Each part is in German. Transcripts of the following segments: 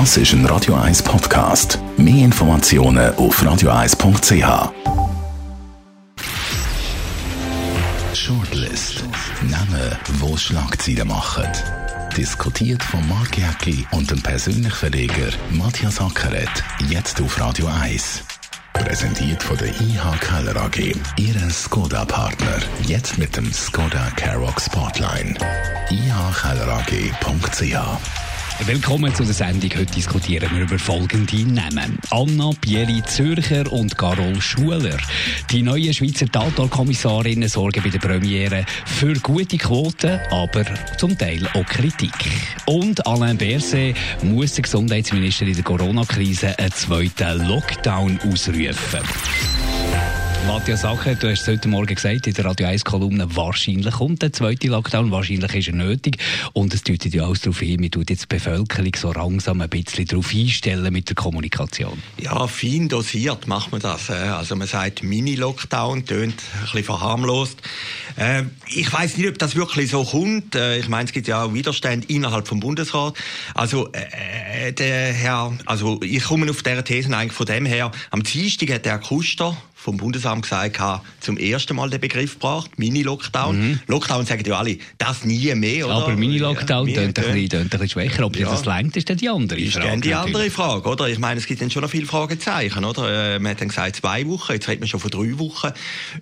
Das ist ein Radio 1 Podcast. Mehr Informationen auf radio1.ch. Shortlist. Namen, wo Schlagzeilen machen. Diskutiert von Mark Jäcki und dem persönlichen Verleger Matthias Ackeret. Jetzt auf Radio 1. Präsentiert von der IH Keller AG. Ihre Skoda-Partner. Jetzt mit dem Skoda Karoq Spotline. ihkellerag.ch Willkommen zu der Sendung. Heute diskutieren wir über folgende Namen. Anna Bieli Zürcher und Carol Schuler. Die neuen Schweizer Tatorkommissarinnen sorgen bei der Premiere für gute Quoten, aber zum Teil auch Kritik. Und Alain Berset muss der Gesundheitsminister in der Corona-Krise einen zweiten Lockdown ausrufen. Matthias Sacher, du hast es heute Morgen gesagt, in der Radio 1 Kolumne, wahrscheinlich kommt der zweite Lockdown, wahrscheinlich ist er nötig. Und es deutet ja alles darauf hin, wir tun jetzt die Bevölkerung so langsam ein bisschen darauf einstellen mit der Kommunikation. Ja, fein dosiert macht man das. Also man sagt Mini-Lockdown, tönt ein bisschen verharmlost. Ähm, ich weiß nicht, ob das wirklich so kommt. Äh, ich meine, es gibt ja auch Widerstände innerhalb vom Bundesrat. Also äh, der Herr, also ich komme auf dieser These eigentlich von dem her. Am Dienstag hat der Kuster vom Bundesamt gesagt, habe zum ersten Mal den Begriff gebracht, Mini-Lockdown. Mhm. Lockdown sagen ja alle, das nie mehr, oder? Aber Mini-Lockdown ja, tönt ein, bisschen, ein bisschen schwächer. Ob ja. das längt, ist dann die andere ist Frage. Ist die andere Frage, oder? Ich meine, es gibt dann schon noch viele Fragezeichen, oder? Äh, man hat dann gesagt, zwei Wochen, jetzt redet man schon von drei Wochen.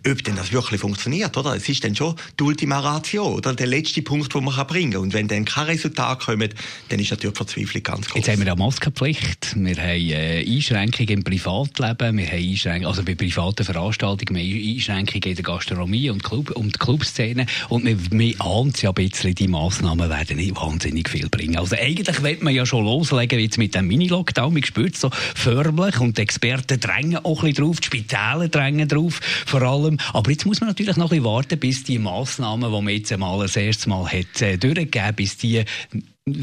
Ob denn das wirklich funktioniert, oder? Es ist dann schon die Ultima Ratio, oder? Der letzte Punkt, den man bringen kann. Und wenn dann kein Resultat kommt, dann ist natürlich die Verzweiflung ganz groß. Jetzt haben wir eine Maskenpflicht, wir haben äh, Einschränkungen im Privatleben, wir haben Einschränkungen, also bei privaten privaten Veranstaltungen, mehr Einschränkungen in der Gastronomie und, Club, und Clubszene. Und wir, wir ahnen ja ein bisschen, die Massnahmen werden nicht wahnsinnig viel bringen. Also eigentlich wird man ja schon loslegen jetzt mit dem Mini-Lockdown. Man spürt so förmlich und die Experten drängen auch ein bisschen drauf, die Spitäle drängen drauf vor allem. Aber jetzt muss man natürlich noch ein bisschen warten, bis die Massnahmen, die man jetzt einmal das erste Mal hat, äh, durchgegeben, bis die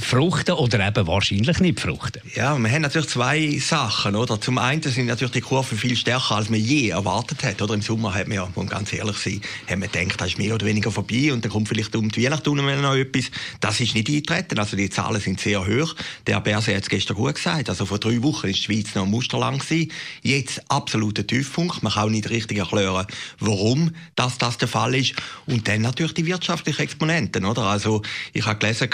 fruchten oder eben wahrscheinlich nicht fruchten. Ja, wir haben natürlich zwei Sachen, oder? Zum einen sind natürlich die Kurven viel stärker, als man je erwartet hat, oder? Im Sommer hat man ja, ganz ehrlich sein, haben wir gedacht, das ist mehr oder weniger vorbei und dann kommt vielleicht um die Weihnachten noch etwas. Das ist nicht eingetreten, also die Zahlen sind sehr hoch. Der Berse hat es gestern gut gesagt, also vor drei Wochen ist die Schweiz noch musterlang gewesen. Jetzt absoluter Tiefpunkt. Man kann auch nicht richtig erklären, warum das, das der Fall ist. Und dann natürlich die wirtschaftlichen Exponenten, oder? Also, ich habe gelesen,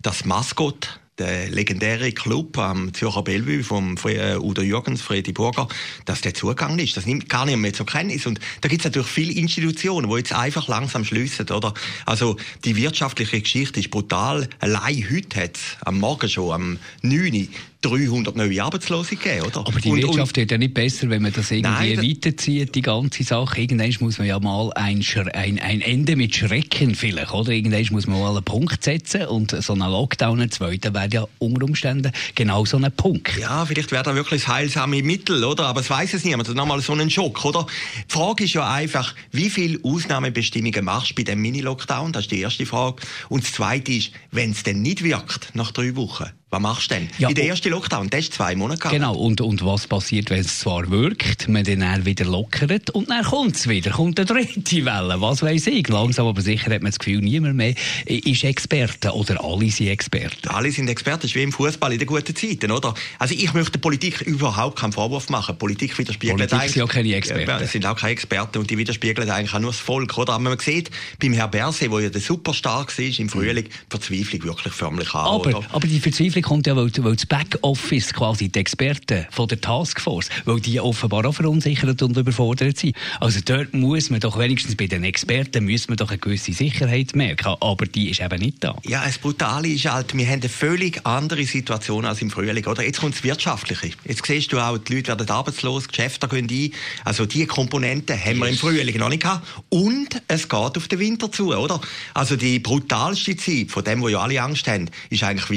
dass Maskott der legendäre Club am Zürcher Bellevue vom äh, Udo Jürgens, Fredi Burger, dass der Zugang ist. Das nimmt gar nicht mehr zur Kenntnis. Und da gibt es natürlich viele Institutionen, die jetzt einfach langsam schliessen, oder? Also, die wirtschaftliche Geschichte ist brutal. Allein heute hat am Morgen schon, am 9 300 neue Arbeitslose gegeben, oder? Aber die und, Wirtschaft wird ja nicht besser, wenn man das irgendwie nein, weiterzieht, die ganze Sache. Irgendwann muss man ja mal ein, ein, ein Ende mit Schrecken vielleicht, oder? Irgendwann muss man mal einen Punkt setzen und so ein Lockdown, ein zweiter, wäre ja unter Umständen genau so ein Punkt. Ja, vielleicht wäre da wirklich das heilsame Mittel, oder? Aber es weiß es niemand. Nochmal so einen Schock, oder? Die Frage ist ja einfach, wie viele Ausnahmebestimmungen machst du bei dem Mini-Lockdown? Das ist die erste Frage. Und das zweite ist, wenn es denn nicht wirkt, nach drei Wochen, was machst du denn? Ja, in der ersten Lockdown, das ist zwei Monate gehabt. Genau, und, und was passiert, wenn es zwar wirkt, man dann wieder lockert und dann kommt es wieder, kommt eine dritte Welle, was weiß ich. Langsam aber sicher hat man das Gefühl, niemand mehr ist Experte oder alle sind Experten. Alle sind Experten, das ist wie im Fußball in den guten Zeiten, oder? Also ich möchte der Politik überhaupt keinen Vorwurf machen. Politik widerspiegelt Politik eigentlich... sind ja keine Experten. Ja, sind auch keine Experten und die widerspiegeln eigentlich auch nur das Volk, oder? Aber man sieht, beim Herrn Berset, der ja der Superstar war im Frühling, die Verzweiflung wirklich förmlich an, aber, oder? aber die Verzweiflung kommt ja, weil, weil das Backoffice, quasi die Experten von der Taskforce, weil die offenbar auch verunsichert und überfordert sind. Also dort muss man doch wenigstens bei den Experten muss man doch eine gewisse Sicherheit merken, aber die ist eben nicht da. Ja, das Brutale ist halt, wir haben eine völlig andere Situation als im Frühling, oder? Jetzt kommt das Wirtschaftliche. Jetzt siehst du auch, die Leute werden arbeitslos, Geschäfte gehen ein. Also die Komponenten haben wir im Frühling noch nicht gehabt. Und es geht auf den Winter zu, oder? Also die brutalste Zeit, von dem, wo ja alle Angst haben, ist eigentlich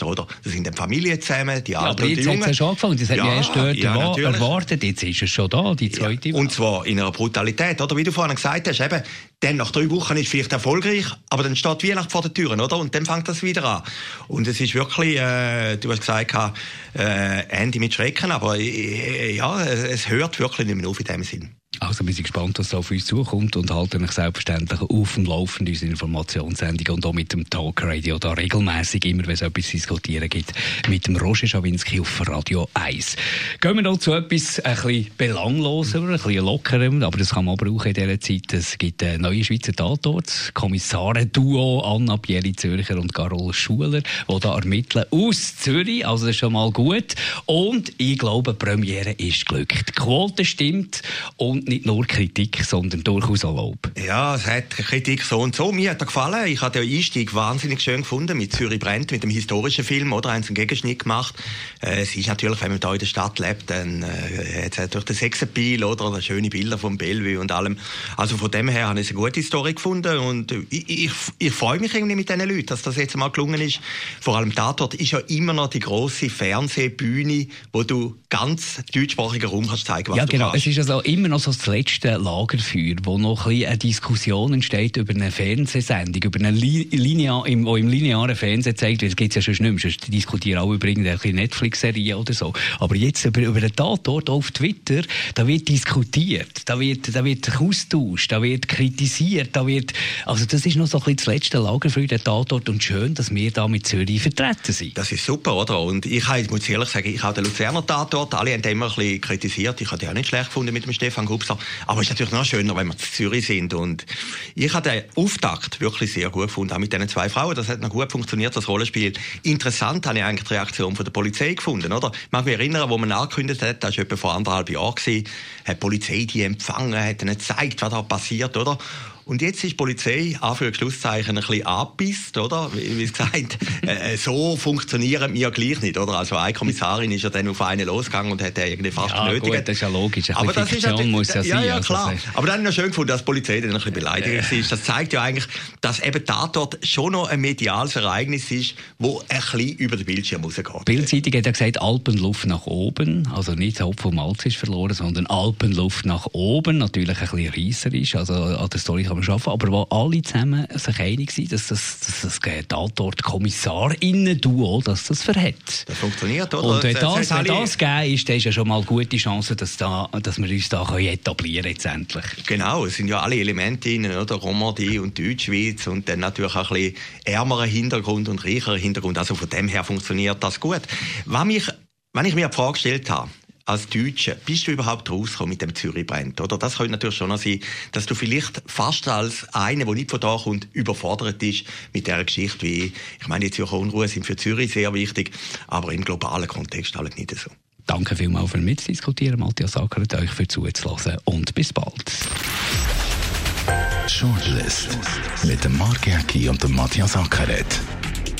Weihnachtsilvester, oder? Das sind dann Familien zusammen, die Alten ja, und die Jungen. Ja, schon angefangen. Das hat ja, erst dort ja, erwartet. Jetzt ist es schon da, die zweite ja, Und zwar in einer Brutalität, oder? Wie du vorhin gesagt hast, eben, dann nach drei Wochen ist es vielleicht erfolgreich, aber dann steht Weihnachten vor der Tür, oder? Und dann fängt das wieder an. Und es ist wirklich, äh, du hast gesagt, äh, Ende mit Schrecken, aber äh, ja, es hört wirklich nicht mehr auf in dem Sinn. Also wir sind gespannt, was da auf uns zukommt und halten euch selbstverständlich auf dem Laufenden unsere Informationssendung und auch mit dem Talk Radio da regelmäßig, immer wenn es etwas zu diskutieren gibt, mit dem Roger Schawinski auf Radio 1. Gehen wir noch zu etwas ein bisschen belangloser, ein bisschen lockerem, aber das kann man brauchen in dieser Zeit. Es gibt einen neuen Schweizer Tatort, Kommissare-Duo Anna Pieri Zürcher und Carol Schuler, die da ermitteln aus Zürich, also das ist schon mal gut. Und ich glaube, die Premiere ist glückt. Die Quote stimmt und nicht nur Kritik, sondern durchaus auch Lob. Ja, es hat Kritik so und so. Mir hat er gefallen. Ich habe den Einstieg wahnsinnig schön gefunden mit Zürich brennt, mit dem historischen Film, oder? Sie einen Gegenschnitt gemacht. Äh, es ist natürlich, wenn man da in der Stadt lebt, dann äh, hat es durch den Sexappeal, oder? Schöne Bilder vom Bellevue und allem. Also von dem her habe ich eine gute Story gefunden und ich, ich, ich freue mich irgendwie mit diesen Leuten, dass das jetzt mal gelungen ist. Vor allem Tatort ist ja immer noch die große Fernsehbühne, wo du ganz deutschsprachigen Raum kannst zeigen, was ja, du genau. kannst. Es ist also immer noch so das letzte Lagerfeuer, wo noch ein eine Diskussion entsteht über eine Fernsehsendung, über eine Li Linear, im, im linearen Fernsehen zeigt, gibt es ja schon nicht mehr, sonst diskutieren alle über irgendeine Netflix-Serie oder so. Aber jetzt über, über den Tatort auf Twitter, da wird diskutiert, da wird, da wird austauscht, da wird kritisiert, da wird, also das ist noch so ein das letzte Lagerfeuer, der Tatort und schön, dass wir da mit Zürich vertreten sind. Das ist super, oder? Und ich muss ehrlich sagen, ich habe den Luzerner Tatort, alle haben den immer ein bisschen kritisiert, ich habe den auch nicht schlecht gefunden mit dem Stefan Gubser, aber es ist natürlich noch schöner, wenn wir in Zürich sind und ich habe den Auftakt wirklich sehr gut gefunden, auch mit diesen zwei Frauen, das hat noch gut funktioniert, das Rollenspiel. Interessant habe ich eigentlich die Reaktion von der Polizei gefunden, oder? Ich mag mich erinnern, wo man angekündigt hat, das war etwa vor anderthalb Jahren, hat die Polizei die empfangen, hat ihnen gezeigt, was da passiert, oder? Und jetzt ist die Polizei, Anführungszeichen, ein bisschen abgepisst, oder? Wie, wie gesagt, äh, so funktionieren wir gleich nicht, oder? Also eine Kommissarin ist ja dann auf einen losgegangen und hat den irgendwie fast Ja, genötigt. gut, das ist ja logisch. Ein Aber das ist Fiktion muss ja ja, sein. ja, also klar. ist- Aber dann habe ich noch schön gefunden, dass die Polizei dann ein bisschen beleidigt ist. Das zeigt ja eigentlich, dass eben Tatort schon noch ein mediales Ereignis ist, wo ein bisschen über den Bildschirm rausgeht. Die Bildzeitung hat ja gesagt, Alpenluft nach oben. Also nicht Hopf vom Malz ist verloren, sondern Alpenluft nach oben. Natürlich ein bisschen reisserisch. Also an der Story kann man arbeiten. Aber wo alle zusammen sich einig sind, dass das, dass das Tatort Kommissarinnen-Duo, dass das verhält. Das funktioniert, oder? Und wenn Das- wenn das gegeben ist, dann ist ja schon mal gute Chance, dass, da, dass wir uns da können etablieren können, letztendlich. Genau, es sind ja alle Elemente drin, oder? Romandie und Deutschschweiz und dann natürlich auch ein bisschen ärmerer Hintergrund und reicherer Hintergrund. Also von dem her funktioniert das gut. Wenn, mich, wenn ich mir die Frage gestellt habe, als Deutscher, bist du überhaupt rausgekommen mit dem Zürich brennt? Oder das könnte natürlich schon noch sein, dass du vielleicht fast als einer, der nicht von da kommt, überfordert ist mit dieser Geschichte, wie, ich meine, die Zürcher Unruhe sind für Zürich sehr wichtig, aber im globalen Kontext halt nicht so. Danke vielmals für mitzudiskutieren, Matthias Ackert, euch für zuzulassen und bis bald. Shortlist mit dem Mark Jäcki und dem Matthias Ackeret.